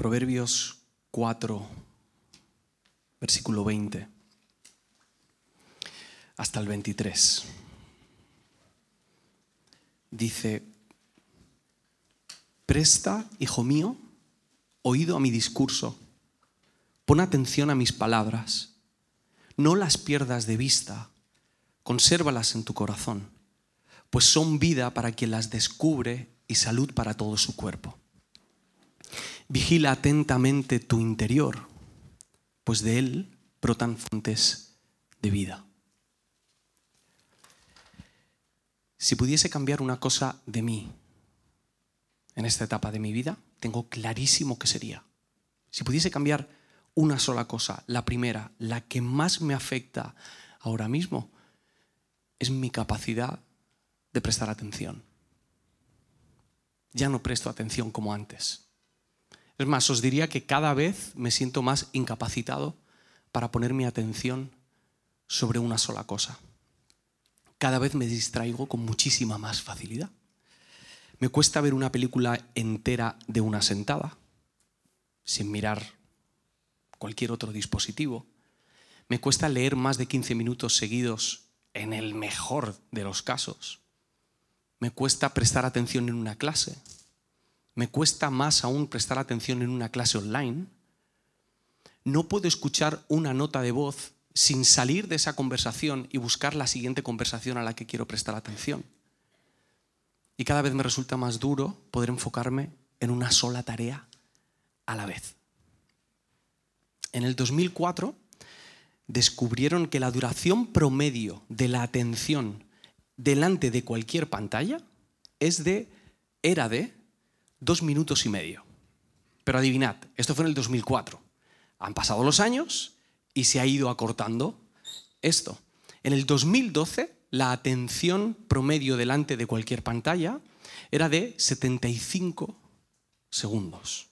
Proverbios 4, versículo 20, hasta el 23. Dice, presta, hijo mío, oído a mi discurso, pon atención a mis palabras, no las pierdas de vista, consérvalas en tu corazón, pues son vida para quien las descubre y salud para todo su cuerpo. Vigila atentamente tu interior, pues de él brotan fuentes de vida. Si pudiese cambiar una cosa de mí en esta etapa de mi vida, tengo clarísimo que sería. Si pudiese cambiar una sola cosa, la primera, la que más me afecta ahora mismo, es mi capacidad de prestar atención. Ya no presto atención como antes. Es más, os diría que cada vez me siento más incapacitado para poner mi atención sobre una sola cosa. Cada vez me distraigo con muchísima más facilidad. Me cuesta ver una película entera de una sentada, sin mirar cualquier otro dispositivo. Me cuesta leer más de 15 minutos seguidos en el mejor de los casos. Me cuesta prestar atención en una clase me cuesta más aún prestar atención en una clase online. No puedo escuchar una nota de voz sin salir de esa conversación y buscar la siguiente conversación a la que quiero prestar atención. Y cada vez me resulta más duro poder enfocarme en una sola tarea a la vez. En el 2004 descubrieron que la duración promedio de la atención delante de cualquier pantalla es de, era de dos minutos y medio. Pero adivinad, esto fue en el 2004. Han pasado los años y se ha ido acortando esto. En el 2012, la atención promedio delante de cualquier pantalla era de 75 segundos.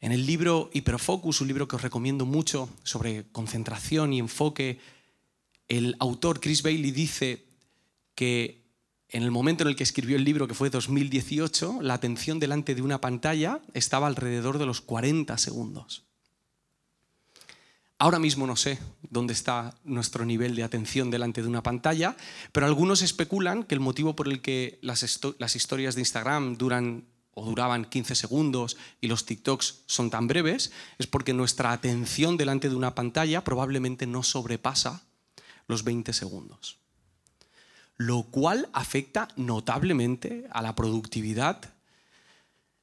En el libro Hiperfocus, un libro que os recomiendo mucho sobre concentración y enfoque, el autor Chris Bailey dice que en el momento en el que escribió el libro, que fue 2018, la atención delante de una pantalla estaba alrededor de los 40 segundos. Ahora mismo no sé dónde está nuestro nivel de atención delante de una pantalla, pero algunos especulan que el motivo por el que las, historias de Instagram duran o duraban 15 segundos y los TikToks son tan breves es porque nuestra atención delante de una pantalla probablemente no sobrepasa los 20 segundos lo cual afecta notablemente a la productividad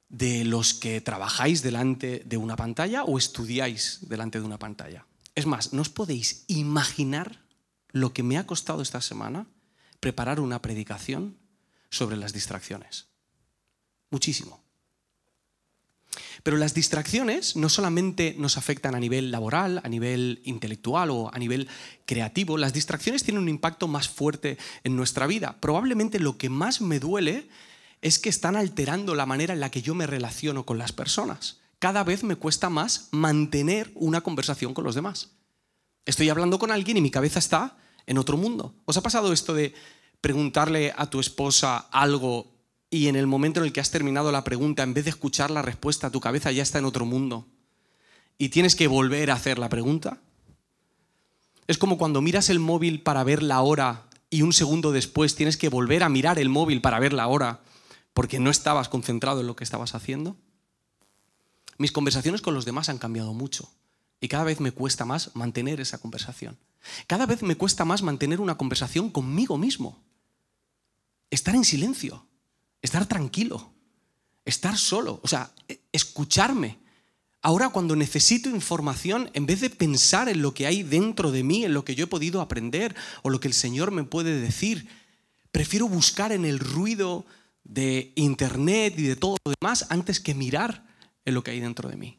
de los que trabajáis delante de una pantalla o estudiáis delante de una pantalla. Es más, no os podéis imaginar lo que me ha costado esta semana preparar una predicación sobre las distracciones. Muchísimo. Pero las distracciones no solamente nos afectan a nivel laboral, a nivel intelectual o a nivel creativo, las distracciones tienen un impacto más fuerte en nuestra vida. Probablemente lo que más me duele es que están alterando la manera en la que yo me relaciono con las personas. Cada vez me cuesta más mantener una conversación con los demás. Estoy hablando con alguien y mi cabeza está en otro mundo. ¿Os ha pasado esto de preguntarle a tu esposa algo y en el momento en el que has terminado la pregunta, en vez de escuchar la respuesta, tu cabeza ya está en otro mundo y tienes que volver a hacer la pregunta? Es como cuando miras el móvil para ver la hora y un segundo después tienes que volver a mirar el móvil para ver la hora porque no estabas concentrado en lo que estabas haciendo. Mis conversaciones con los demás han cambiado mucho y cada vez me cuesta más mantener esa conversación. Cada vez me cuesta más mantener una conversación conmigo mismo. Estar en silencio estar tranquilo, estar solo, o sea, e, escucharme. Ahora cuando necesito información, en vez de pensar en lo que hay dentro de mí, en lo que yo he podido aprender o lo que el Señor me puede decir, prefiero buscar en el ruido de Internet y de todo lo demás antes que mirar en lo que hay dentro de mí.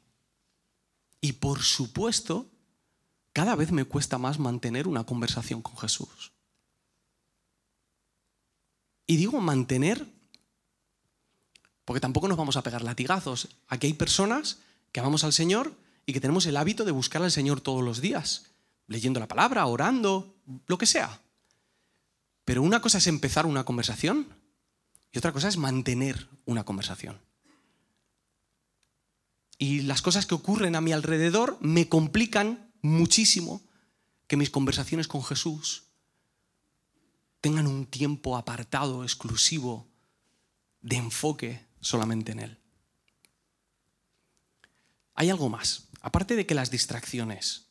Y por supuesto, cada vez me cuesta más mantener una conversación con Jesús. Y digo mantener porque tampoco nos vamos a pegar latigazos. Aquí hay personas que amamos al Señor y que tenemos el hábito de buscar al Señor todos los días, leyendo la palabra, orando, lo que sea. Pero una cosa es empezar una conversación y otra cosa es mantener una conversación. y las cosas que ocurren a mi alrededor me complican muchísimo que mis conversaciones con Jesús tengan un tiempo apartado, exclusivo, de enfoque solamente en Él. Hay algo más. Aparte de que las distracciones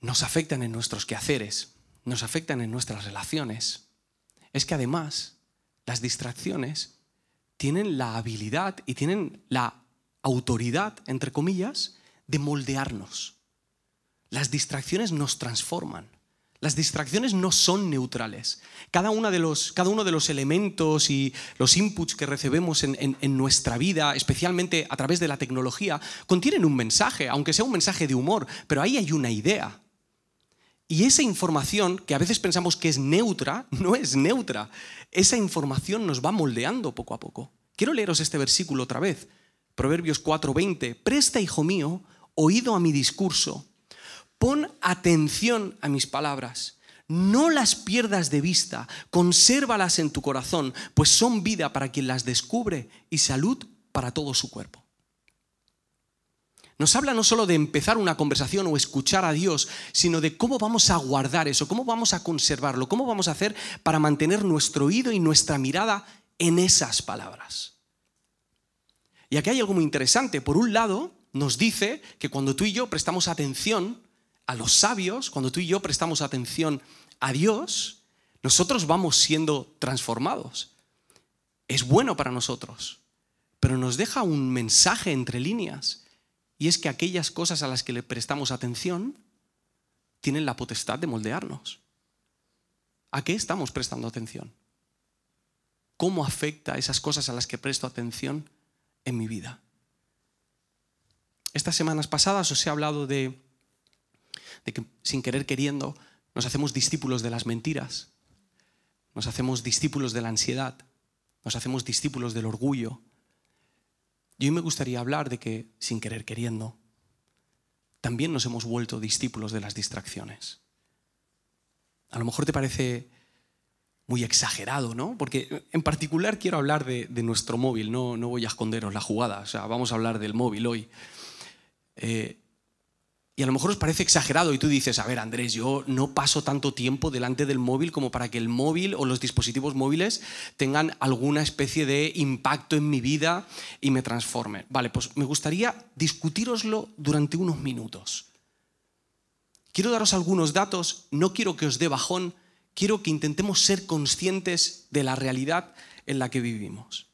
nos afectan en nuestros quehaceres, nos afectan en nuestras relaciones, es que además las distracciones tienen la habilidad y tienen la autoridad, entre comillas, de moldearnos. Las distracciones nos transforman. Las distracciones no son neutrales. Cada, de los, cada, uno de los elementos y los inputs que recibimos en, en, nuestra vida, especialmente a través de la tecnología, contienen un mensaje, aunque sea un mensaje de humor, pero ahí hay una idea. Y esa información, que a veces pensamos que es neutra, no es neutra. Esa información nos va moldeando poco a poco. Quiero leeros este versículo otra vez. Proverbios 4:20. Presta, hijo mío, oído a mi discurso Pon atención a mis palabras. No las pierdas de vista, consérvalas en tu corazón, pues son vida para quien las descubre y salud para todo su cuerpo. Nos habla no solo de empezar una conversación o escuchar a Dios, sino de cómo vamos a guardar eso, cómo vamos a conservarlo, cómo vamos a hacer para mantener nuestro oído y nuestra mirada en esas palabras. Y aquí hay algo muy interesante. Por un lado, nos dice que cuando tú y yo prestamos atención, a los sabios, cuando tú y yo prestamos atención a Dios, nosotros vamos siendo transformados. Es bueno para nosotros, pero nos deja un mensaje entre líneas, y es que aquellas cosas a las que le prestamos atención tienen la potestad de moldearnos. ¿A qué estamos prestando atención? ¿Cómo afecta esas cosas a las que presto atención en mi vida? Estas semanas pasadas os he hablado de de que sin querer queriendo nos hacemos discípulos de las mentiras, nos hacemos discípulos de la ansiedad, nos hacemos discípulos del orgullo. Y hoy me gustaría hablar de que sin querer queriendo también nos hemos vuelto discípulos de las distracciones. A lo mejor te parece muy exagerado, ¿no? Porque en particular quiero hablar de, nuestro móvil, no, no voy a esconderos la jugada, o sea, vamos a hablar del móvil hoy. Eh, y a lo mejor os parece exagerado y tú dices, a ver Andrés, yo no paso tanto tiempo delante del móvil como para que el móvil o los dispositivos móviles tengan alguna especie de impacto en mi vida y me transforme. Vale, pues me gustaría discutiroslo durante unos minutos. Quiero daros algunos datos, no quiero que os dé bajón, quiero que intentemos ser conscientes de la realidad en la que vivimos.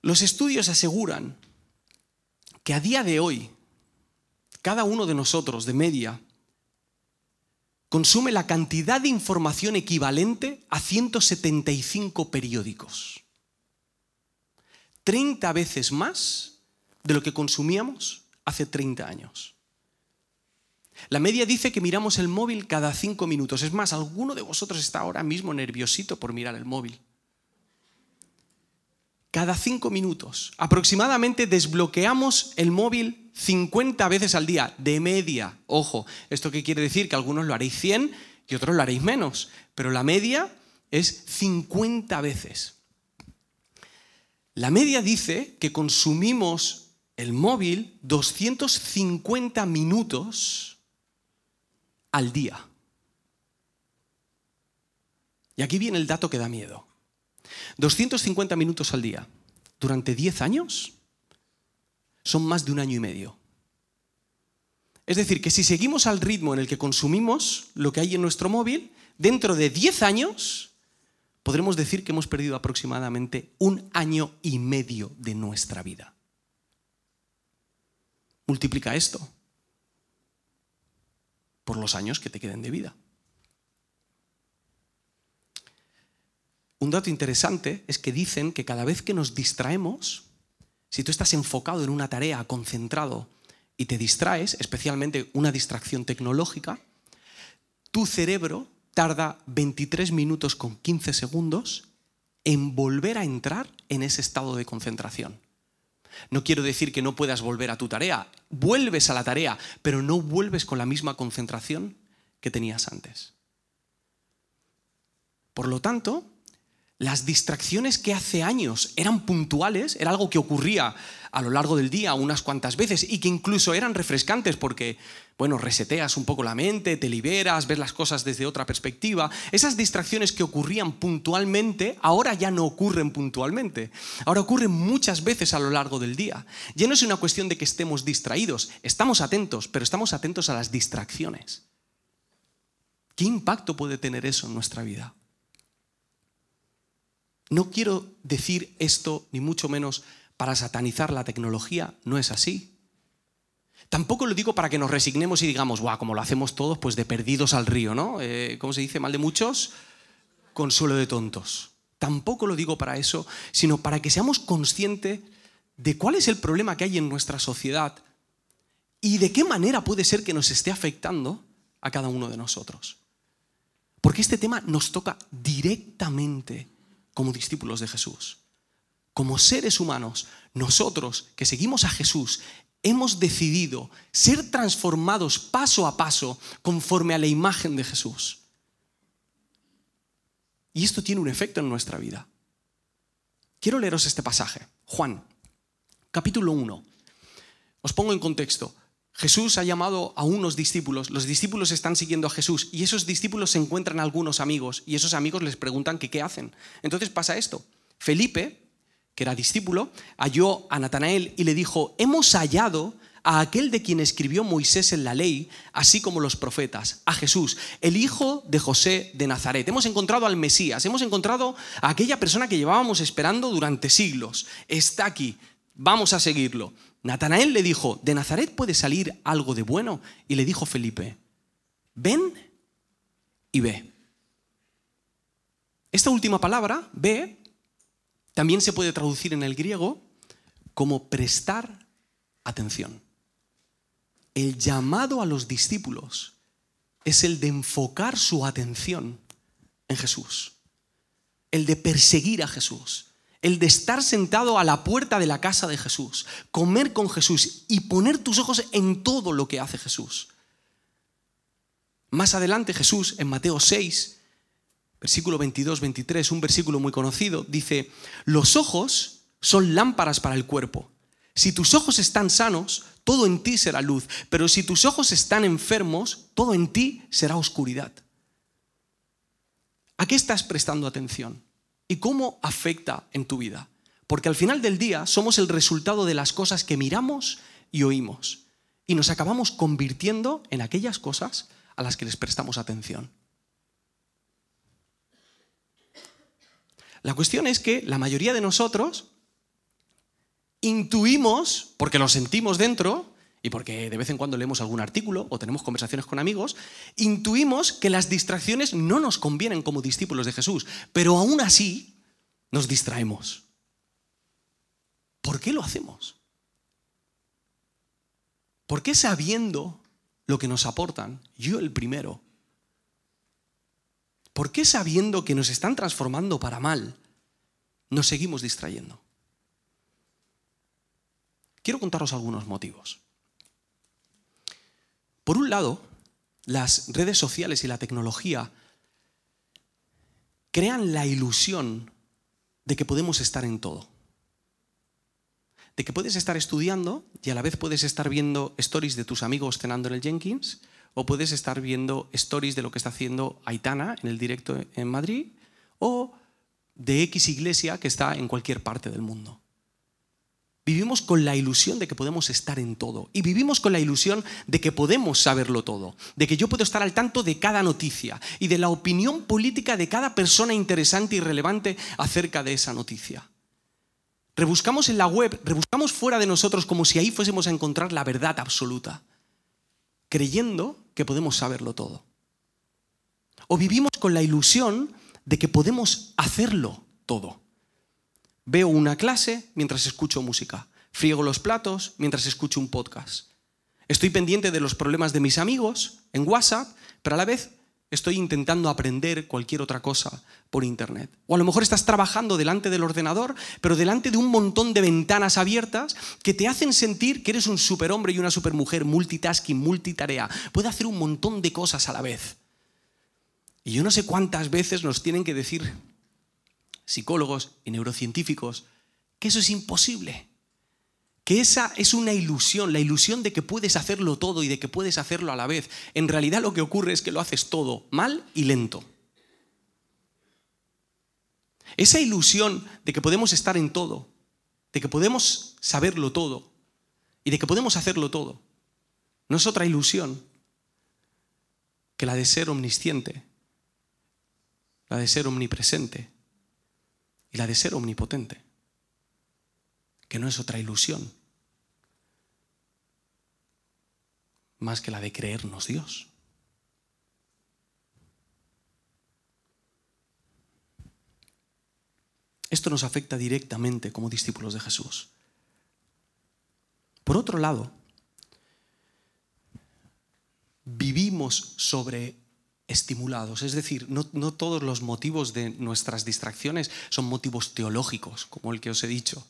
Los estudios aseguran que a día de hoy cada uno de nosotros, de media, consume la cantidad de información equivalente a 175 periódicos. 30 veces más de lo que consumíamos hace 30 años. La media dice que miramos el móvil cada 5 minutos. Es más, alguno de vosotros está ahora mismo nerviosito por mirar el móvil. Cada 5 minutos. Aproximadamente desbloqueamos el móvil 50 veces al día, de media. Ojo, ¿esto qué quiere decir? Que algunos lo haréis 100 y otros lo haréis menos, pero la media es 50 veces. La media dice que consumimos el móvil 250 minutos al día. Y aquí viene el dato que da miedo. 250 minutos al día. Durante 10 años son más de un año y medio. Es decir, que si seguimos al ritmo en el que consumimos lo que hay en nuestro móvil, dentro de 10 años podremos decir que hemos perdido aproximadamente un año y medio de nuestra vida. Multiplica esto por los años que te queden de vida. Un dato interesante es que dicen que cada vez que nos distraemos, si tú estás enfocado en una tarea, concentrado, y te distraes, especialmente una distracción tecnológica, tu cerebro tarda 23 minutos con 15 segundos en volver a entrar en ese estado de concentración. No quiero decir que no puedas volver a tu tarea, vuelves a la tarea, pero no vuelves con la misma concentración que tenías antes. Por lo tanto, Las distracciones que hace años eran puntuales, era algo que ocurría a lo largo del día unas cuantas veces y que incluso eran refrescantes porque, bueno, reseteas un poco la mente, te liberas, ves las cosas desde otra perspectiva. Esas distracciones que ocurrían puntualmente ahora ya no ocurren puntualmente. Ahora ocurren muchas veces a lo largo del día. Ya no es una cuestión de que estemos distraídos, estamos atentos, pero estamos atentos a las distracciones. ¿Qué impacto puede tener eso en nuestra vida? No quiero decir esto, ni mucho menos para satanizar la tecnología, no es así. Tampoco lo digo para que nos resignemos y digamos, guau, como lo hacemos todos, pues de perdidos al río, ¿no? Eh, ¿Cómo se dice? Mal de muchos, consuelo de tontos. Tampoco lo digo para eso, sino para que seamos conscientes de cuál es el problema que hay en nuestra sociedad y de qué manera puede ser que nos esté afectando a cada uno de nosotros. Porque este tema nos toca directamente como discípulos de Jesús. Como seres humanos, nosotros que seguimos a Jesús, hemos decidido ser transformados paso a paso conforme a la imagen de Jesús. Y esto tiene un efecto en nuestra vida. Quiero leeros este pasaje. Juan, capítulo 1. Os pongo en contexto. Jesús ha llamado a unos discípulos, los discípulos están siguiendo a Jesús y esos discípulos se encuentran algunos amigos y esos amigos les preguntan qué hacen. Entonces pasa esto. Felipe, que era discípulo, halló a Natanael y le dijo, hemos hallado a aquel de quien escribió Moisés en la ley, así como los profetas, a Jesús, el hijo de José de Nazaret. Hemos encontrado al Mesías, hemos encontrado a aquella persona que llevábamos esperando durante siglos. Está aquí, vamos a seguirlo. Natanael le dijo, ¿de Nazaret puede salir algo de bueno? Y le dijo Felipe, ven y ve. Esta última palabra, ve, también se puede traducir en el griego como prestar atención. El llamado a los discípulos es el de enfocar su atención en Jesús, el de perseguir a Jesús, el de estar sentado a la puerta de la casa de Jesús, comer con Jesús y poner tus ojos en todo lo que hace Jesús. Más adelante Jesús, en Mateo 6, versículo 22-23, un versículo muy conocido, dice, los ojos son lámparas para el cuerpo. Si tus ojos están sanos, todo en ti será luz, pero si tus ojos están enfermos, todo en ti será oscuridad. ¿A qué estás prestando atención? Y cómo afecta en tu vida. Porque al final del día somos el resultado de las cosas que miramos y oímos. Y nos acabamos convirtiendo en aquellas cosas a las que les prestamos atención. La cuestión es que la mayoría de nosotros intuimos, porque lo sentimos dentro, y porque de vez en cuando leemos algún artículo o tenemos conversaciones con amigos, intuimos que las distracciones no nos convienen como discípulos de Jesús, pero aún así nos distraemos. ¿Por qué lo hacemos? ¿Por qué sabiendo lo que nos aportan, yo el primero? ¿Por qué sabiendo que nos están transformando para mal, nos seguimos distrayendo? Quiero contaros algunos motivos. Por un lado, las redes sociales y la tecnología crean la ilusión de que podemos estar en todo. De que puedes estar estudiando y a la vez puedes estar viendo stories de tus amigos cenando en el Jenkins o puedes estar viendo stories de lo que está haciendo Aitana en el directo en Madrid o de X iglesia que está en cualquier parte del mundo. Vivimos con la ilusión de que podemos estar en todo. Y vivimos con la ilusión de que podemos saberlo todo. De que yo puedo estar al tanto de cada noticia y de la opinión política de cada persona interesante y relevante acerca de esa noticia. Rebuscamos en la web, rebuscamos fuera de nosotros como si ahí fuésemos a encontrar la verdad absoluta. Creyendo que podemos saberlo todo. O vivimos con la ilusión de que podemos hacerlo todo. Veo una clase mientras escucho música. Friego los platos mientras escucho un podcast. Estoy pendiente de los problemas de mis amigos en WhatsApp, pero a la vez estoy intentando aprender cualquier otra cosa por Internet. O a lo mejor estás trabajando delante del ordenador, pero delante de un montón de ventanas abiertas que te hacen sentir que eres un superhombre y una supermujer, multitasking, multitarea. Puede hacer un montón de cosas a la vez. Y yo no sé cuántas veces nos tienen que decir, psicólogos y neurocientíficos que eso es imposible. Que esa es una ilusión, la ilusión de que puedes hacerlo todo y de que puedes hacerlo a la vez. En realidad lo que ocurre es que lo haces todo mal y lento. Esa ilusión de que podemos estar en todo, de que podemos saberlo todo y de que podemos hacerlo todo, no es otra ilusión que la de ser omnisciente, la de ser omnipresente y la de ser omnipotente, que no es otra ilusión más que la de creernos Dios. Esto nos afecta directamente como discípulos de Jesús. Por otro lado, vivimos sobreestimulados, es decir, no, no, todos los motivos de nuestras distracciones son motivos teológicos, como el que os he dicho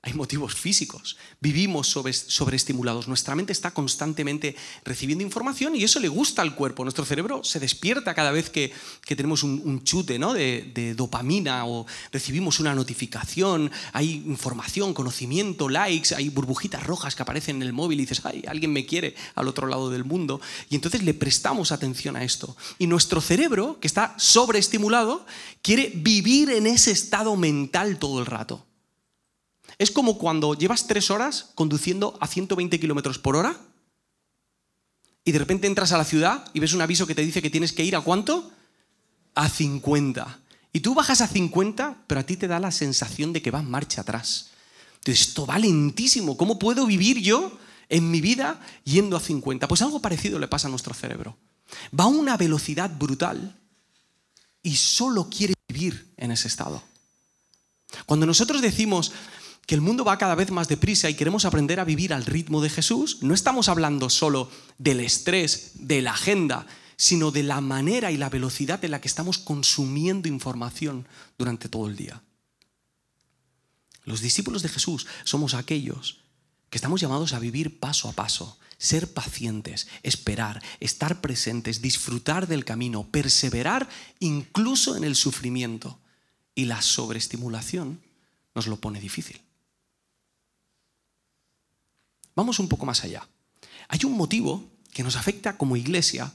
hay motivos físicos. Vivimos sobre, sobreestimulados. Nuestra mente está constantemente recibiendo información y eso le gusta al cuerpo. Nuestro cerebro se despierta cada vez que, tenemos un, chute de, de, dopamina o recibimos una notificación. Hay información, conocimiento, likes, hay burbujitas rojas que aparecen en el móvil y dices, ay, alguien me quiere al otro lado del mundo. Y entonces le prestamos atención a esto. Y nuestro cerebro, que está sobreestimulado, quiere vivir en ese estado mental todo el rato. Es como cuando llevas tres horas conduciendo a 120 kilómetros por hora y de repente entras a la ciudad y ves un aviso que te dice que tienes que ir a cuánto? A 50. Y tú bajas a 50, pero a ti te da la sensación de que vas marcha atrás. Entonces, esto va lentísimo. ¿Cómo puedo vivir yo en mi vida yendo a 50? Pues algo parecido le pasa a nuestro cerebro. Va a una velocidad brutal y solo quiere vivir en ese estado. Cuando nosotros decimos, que el mundo va cada vez más deprisa y queremos aprender a vivir al ritmo de Jesús, no estamos hablando solo del estrés, de la agenda, sino de la manera y la velocidad en la que estamos consumiendo información durante todo el día. Los discípulos de Jesús somos aquellos que estamos llamados a vivir paso a paso, ser pacientes, esperar, estar presentes, disfrutar del camino, perseverar incluso en el sufrimiento. Y la sobreestimulación nos lo pone difícil. Vamos un poco más allá. Hay un motivo que nos afecta como iglesia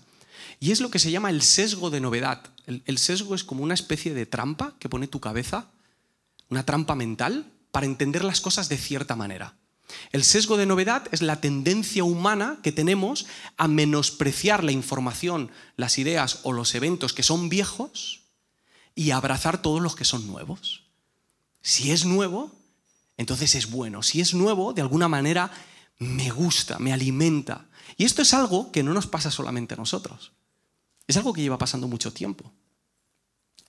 y es lo que se llama el sesgo de novedad. El, sesgo es como una especie de trampa que pone tu cabeza, una trampa mental, para entender las cosas de cierta manera. El sesgo de novedad es la tendencia humana que tenemos a menospreciar la información, las ideas o los eventos que son viejos y abrazar todos los que son nuevos. Si es nuevo, entonces es bueno. Si es nuevo, de alguna manera me gusta, me alimenta. Y esto es algo que no nos pasa solamente a nosotros. Es algo que lleva pasando mucho tiempo.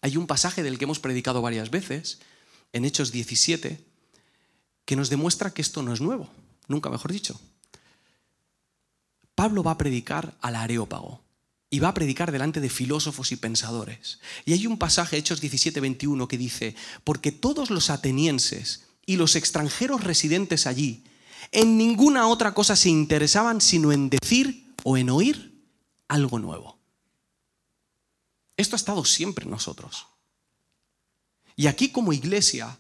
Hay un pasaje del que hemos predicado varias veces, en Hechos 17, que nos demuestra que esto no es nuevo, nunca mejor dicho. Pablo va a predicar al Areópago y va a predicar delante de filósofos y pensadores. Y hay un pasaje, Hechos 17, 21, que dice, porque todos los atenienses y los extranjeros residentes allí en ninguna otra cosa se interesaban sino en decir o en oír algo nuevo. Esto ha estado siempre en nosotros. Y aquí como iglesia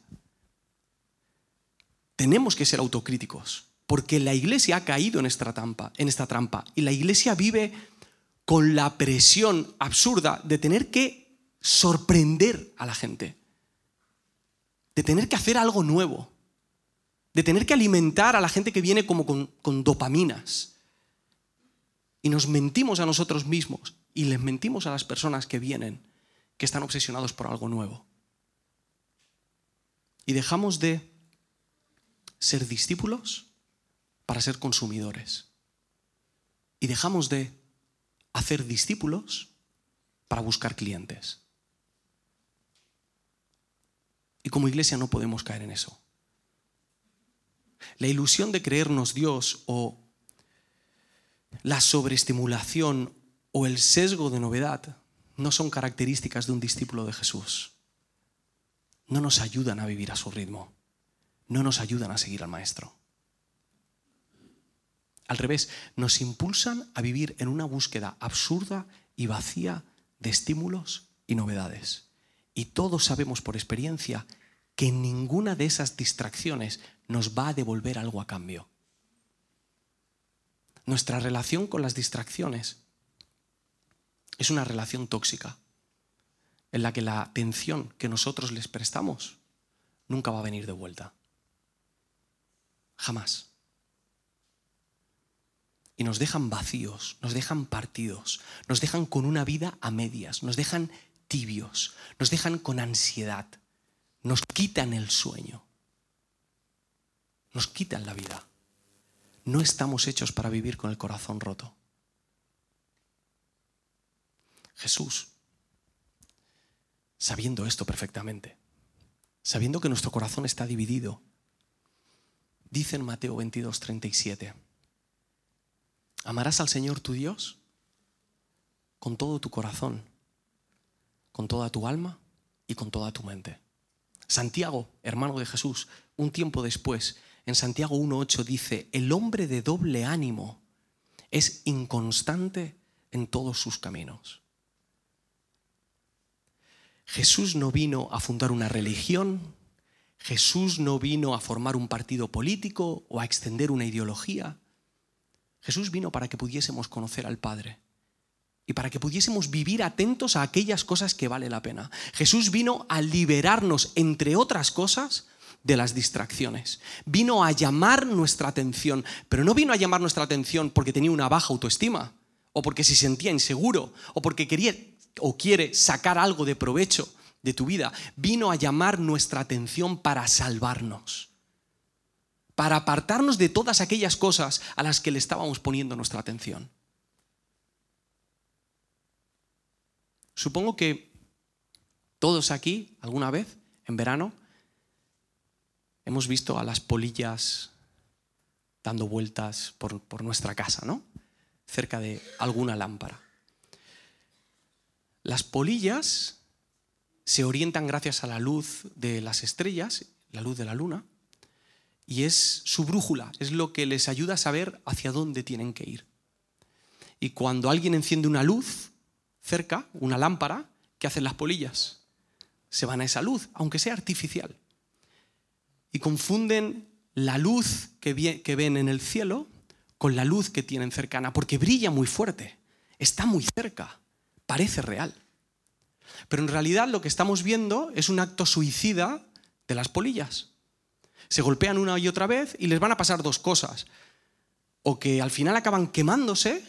tenemos que ser autocríticos, porque la iglesia ha caído en esta trampa, y la iglesia vive con la presión absurda de tener que sorprender a la gente, de tener que hacer algo nuevo de tener que alimentar a la gente que viene como con, dopaminas. Y nos mentimos a nosotros mismos y les mentimos a las personas que vienen, que están obsesionados por algo nuevo. Y dejamos de ser discípulos para ser consumidores. Y dejamos de hacer discípulos para buscar clientes. Y como iglesia no podemos caer en eso. La ilusión de creernos Dios o la sobreestimulación o el sesgo de novedad no son características de un discípulo de Jesús. No nos ayudan a vivir a su ritmo. No nos ayudan a seguir al Maestro. Al revés, nos impulsan a vivir en una búsqueda absurda y vacía de estímulos y novedades. Y todos sabemos por experiencia que ninguna de esas distracciones nos va a devolver algo a cambio. Nuestra relación con las distracciones es una relación tóxica en la que la atención que nosotros les prestamos nunca va a venir de vuelta. Jamás. Y nos dejan vacíos, nos dejan partidos, nos dejan con una vida a medias, nos dejan tibios, nos dejan con ansiedad, nos quitan el sueño, nos quitan la vida. No estamos hechos para vivir con el corazón roto. Jesús, sabiendo esto perfectamente, sabiendo que nuestro corazón está dividido, dice en Mateo 22, 37, amarás al Señor tu Dios con todo tu corazón, con toda tu alma y con toda tu mente. Santiago, hermano de Jesús, un tiempo después, en Santiago 1.8 dice, el hombre de doble ánimo es inconstante en todos sus caminos. Jesús no vino a fundar una religión, Jesús no vino a formar un partido político o a extender una ideología. Jesús vino para que pudiésemos conocer al Padre y para que pudiésemos vivir atentos a aquellas cosas que vale la pena. Jesús vino a liberarnos, entre otras cosas, de las distracciones. Vino a llamar nuestra atención, pero no vino a llamar nuestra atención porque tenía una baja autoestima, o porque se sentía inseguro, o porque quería o quiere sacar algo de provecho de tu vida. Vino a llamar nuestra atención para salvarnos, para apartarnos de todas aquellas cosas a las que le estábamos poniendo nuestra atención. Supongo que todos aquí, alguna vez, en verano, hemos visto a las polillas dando vueltas por, nuestra casa, ¿no? Cerca de alguna lámpara. Las polillas se orientan gracias a la luz de las estrellas, la luz de la luna, y es su brújula, es lo que les ayuda a saber hacia dónde tienen que ir. Y cuando alguien enciende una luz, cerca, una lámpara, ¿qué hacen las polillas? Se van a esa luz, aunque sea artificial. Y confunden la luz que, ven en el cielo con la luz que tienen cercana, porque brilla muy fuerte, está muy cerca, parece real. Pero en realidad lo que estamos viendo es un acto suicida de las polillas. Se golpean una y otra vez y les van a pasar dos cosas. O que al final acaban quemándose,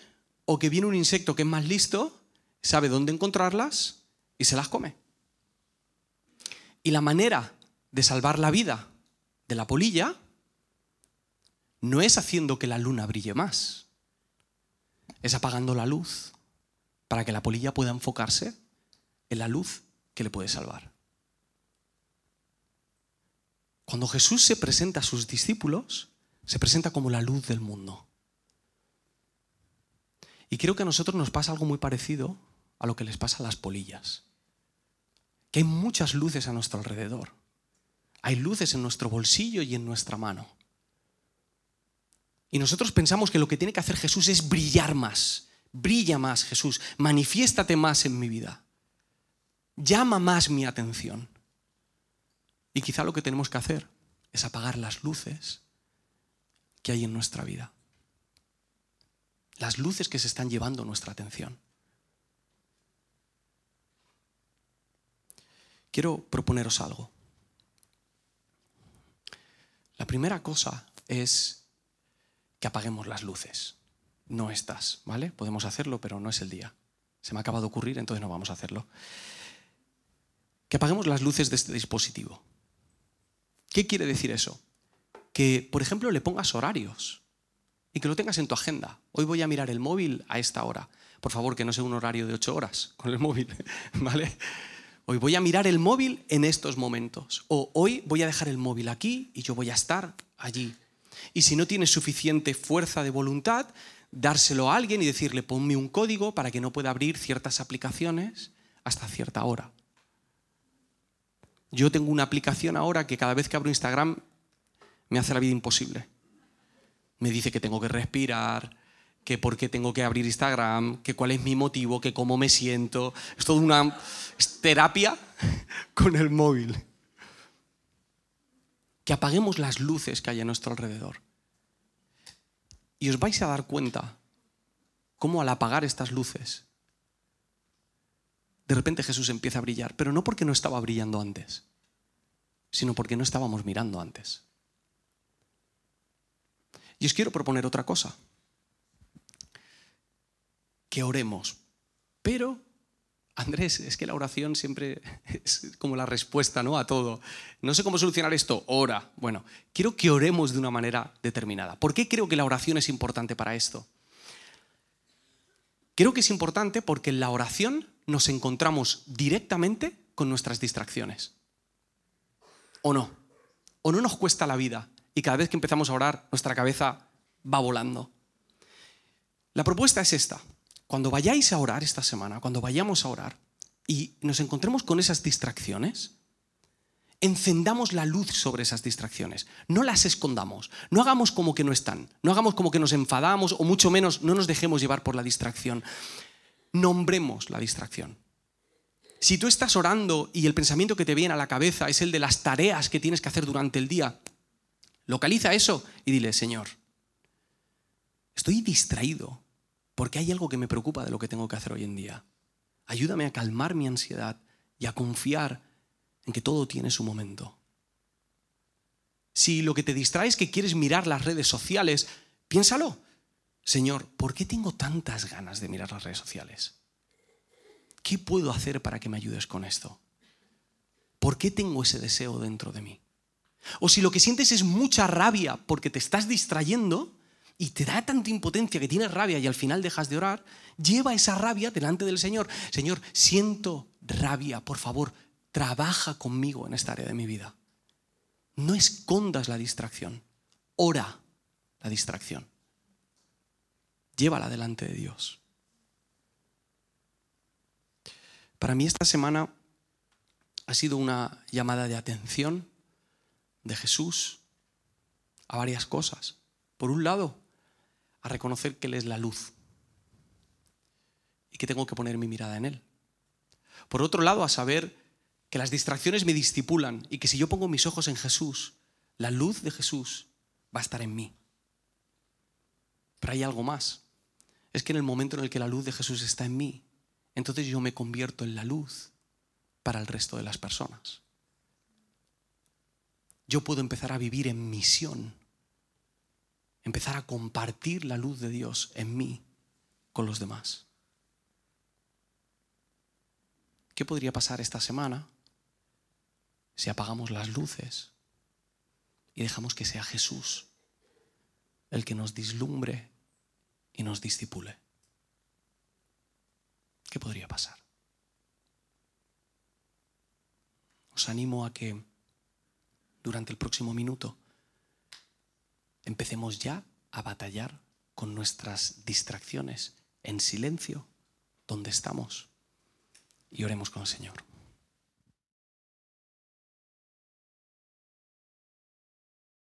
o que viene un insecto que es más listo sabe dónde encontrarlas y se las come. Y la manera de salvar la vida de la polilla no es haciendo que la luna brille más, es apagando la luz para que la polilla pueda enfocarse en la luz que le puede salvar. Cuando Jesús se presenta a sus discípulos, se presenta como la luz del mundo. Y creo que a nosotros nos pasa algo muy parecido a lo que les pasa a las polillas. Que hay muchas luces a nuestro alrededor. Hay luces en nuestro bolsillo y en nuestra mano. Y nosotros pensamos que lo que tiene que hacer Jesús es brillar más. Brilla más, Jesús. Manifiéstate más en mi vida. Llama más mi atención. Y quizá lo que tenemos que hacer es apagar las luces que hay en nuestra vida. Las luces que se están llevando nuestra atención. quiero proponeros algo. La primera cosa es que apaguemos las luces. No estas, ¿vale? Podemos hacerlo, pero no es el día. Se me acaba de ocurrir, entonces no vamos a hacerlo. Que apaguemos las luces de este dispositivo. ¿Qué quiere decir eso? Que, por ejemplo, le pongas horarios y que lo tengas en tu agenda. Hoy voy a mirar el móvil a esta hora. Por favor, que no sea un horario de ocho horas con el móvil, ¿vale? Hoy voy a mirar el móvil en estos momentos. O hoy voy a dejar el móvil aquí y yo voy a estar allí. Y si no tienes suficiente fuerza de voluntad, dárselo a alguien y decirle, ponme un código para que no pueda abrir ciertas aplicaciones hasta cierta hora. Yo tengo una aplicación ahora que cada vez que abro Instagram me hace la vida imposible. Me dice que tengo que respirar, que por qué tengo que abrir Instagram, que cuál es mi motivo, que cómo me siento. Es toda una terapia con el móvil. Que apaguemos las luces que hay a nuestro alrededor. Y os vais a dar cuenta cómo al apagar estas luces, de repente Jesús empieza a brillar, pero no porque no estaba brillando antes, sino porque no estábamos mirando antes. Y os quiero proponer otra cosa, que oremos, pero Andrés, es que la oración siempre es como la respuesta ¿no? a todo. No sé cómo solucionar esto, ora. Bueno, quiero que oremos de una manera determinada. ¿Por qué creo que la oración es importante para esto? Creo que es importante porque en la oración nos encontramos directamente con nuestras distracciones. ¿O no? ¿O no nos cuesta la vida? Y cada vez que empezamos a orar, nuestra cabeza va volando. La propuesta es esta. Cuando vayáis a orar esta semana, cuando vayamos a orar y nos encontremos con esas distracciones, encendamos la luz sobre esas distracciones, no las escondamos, no hagamos como que no están, no hagamos como que nos enfadamos o mucho menos no nos dejemos llevar por la distracción. Nombremos la distracción. Si tú estás orando y el pensamiento que te viene a la cabeza es el de las tareas que tienes que hacer durante el día, localiza eso y dile, Señor, estoy distraído porque hay algo que me preocupa de lo que tengo que hacer hoy en día. Ayúdame a calmar mi ansiedad y a confiar en que todo tiene su momento. Si lo que te distrae es que quieres mirar las redes sociales, piénsalo. Señor, ¿por qué tengo tantas ganas de mirar las redes sociales? ¿Qué puedo hacer para que me ayudes con esto? ¿Por qué tengo ese deseo dentro de mí? O si lo que sientes es mucha rabia porque te estás distrayendo y te da tanta impotencia que tienes rabia y al final dejas de orar, lleva esa rabia delante del Señor. Señor, siento rabia, por favor, trabaja conmigo en esta área de mi vida. No escondas la distracción, ora la distracción. Llévala delante de Dios. Para mí esta semana ha sido una llamada de atención de Jesús a varias cosas. Por un lado, a reconocer que Él es la luz y que tengo que poner mi mirada en Él. Por otro lado, a saber que las distracciones me distipulan y que si yo pongo mis ojos en Jesús, la luz de Jesús va a estar en mí. Pero hay algo más. Es que en el momento en el que la luz de Jesús está en mí, entonces yo me convierto en la luz para el resto de las personas. Yo puedo empezar a vivir en misión, empezar a compartir la luz de Dios en mí con los demás. ¿Qué podría pasar esta semana si apagamos las luces y dejamos que sea Jesús el que nos dislumbre y nos discipule. ¿Qué podría pasar? Os animo a que durante el próximo minuto empecemos ya a batallar con nuestras distracciones en silencio donde estamos y oremos con el Señor.